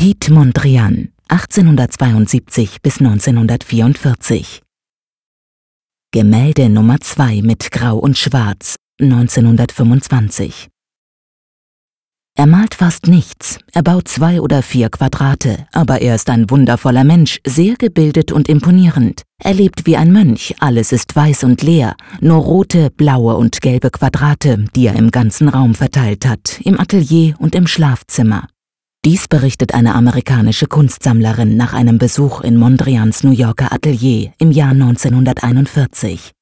Piet Mondrian, 1872 bis 1944. Gemälde Nummer 2 mit Grau und Schwarz, 1925. Er malt fast nichts, er baut zwei oder vier Quadrate, aber er ist ein wundervoller Mensch, sehr gebildet und imponierend. Er lebt wie ein Mönch, alles ist weiß und leer, nur rote, blaue und gelbe Quadrate, die er im ganzen Raum verteilt hat, im Atelier und im Schlafzimmer. Dies berichtet eine amerikanische Kunstsammlerin nach einem Besuch in Mondrians New Yorker Atelier im Jahr 1941.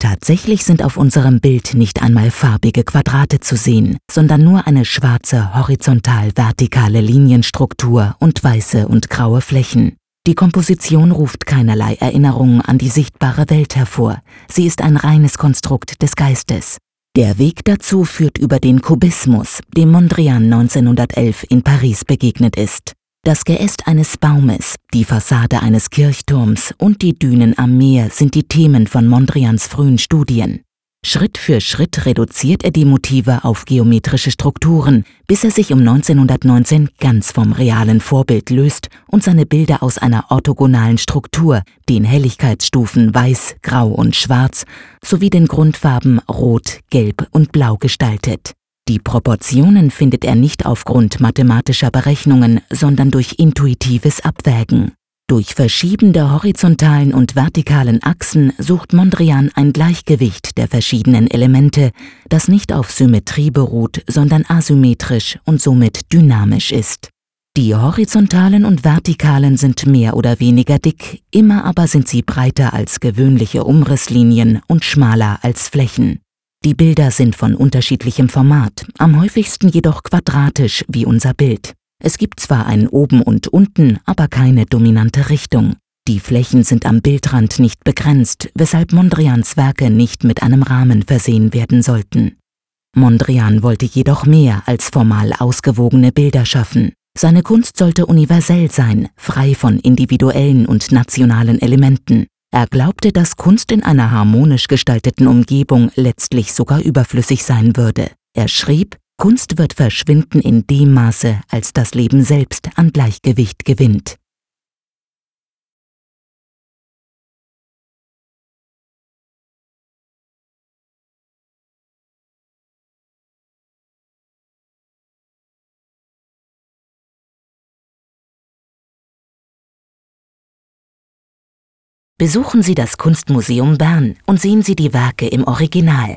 Tatsächlich sind auf unserem Bild nicht einmal farbige Quadrate zu sehen, sondern nur eine schwarze horizontal-vertikale Linienstruktur und weiße und graue Flächen. Die Komposition ruft keinerlei Erinnerungen an die sichtbare Welt hervor, sie ist ein reines Konstrukt des Geistes. Der Weg dazu führt über den Kubismus, dem Mondrian 1911 in Paris begegnet ist. Das Geäst eines Baumes, die Fassade eines Kirchturms und die Dünen am Meer sind die Themen von Mondrians frühen Studien. Schritt für Schritt reduziert er die Motive auf geometrische Strukturen, bis er sich um 1919 ganz vom realen Vorbild löst und seine Bilder aus einer orthogonalen Struktur, den Helligkeitsstufen Weiß, Grau und Schwarz, sowie den Grundfarben Rot, Gelb und Blau gestaltet. Die Proportionen findet er nicht aufgrund mathematischer Berechnungen, sondern durch intuitives Abwägen. Durch Verschieben der horizontalen und vertikalen Achsen sucht Mondrian ein Gleichgewicht der verschiedenen Elemente, das nicht auf Symmetrie beruht, sondern asymmetrisch und somit dynamisch ist. Die horizontalen und vertikalen sind mehr oder weniger dick, immer aber sind sie breiter als gewöhnliche Umrisslinien und schmaler als Flächen. Die Bilder sind von unterschiedlichem Format, am häufigsten jedoch quadratisch wie unser Bild. Es gibt zwar ein Oben und Unten, aber keine dominante Richtung. Die Flächen sind am Bildrand nicht begrenzt, weshalb Mondrians Werke nicht mit einem Rahmen versehen werden sollten. Mondrian wollte jedoch mehr als formal ausgewogene Bilder schaffen. Seine Kunst sollte universell sein, frei von individuellen und nationalen Elementen. Er glaubte, dass Kunst in einer harmonisch gestalteten Umgebung letztlich sogar überflüssig sein würde. Er schrieb, Kunst wird verschwinden in dem Maße, als das Leben selbst an Gleichgewicht gewinnt. Besuchen Sie das Kunstmuseum Bern und sehen Sie die Werke im Original.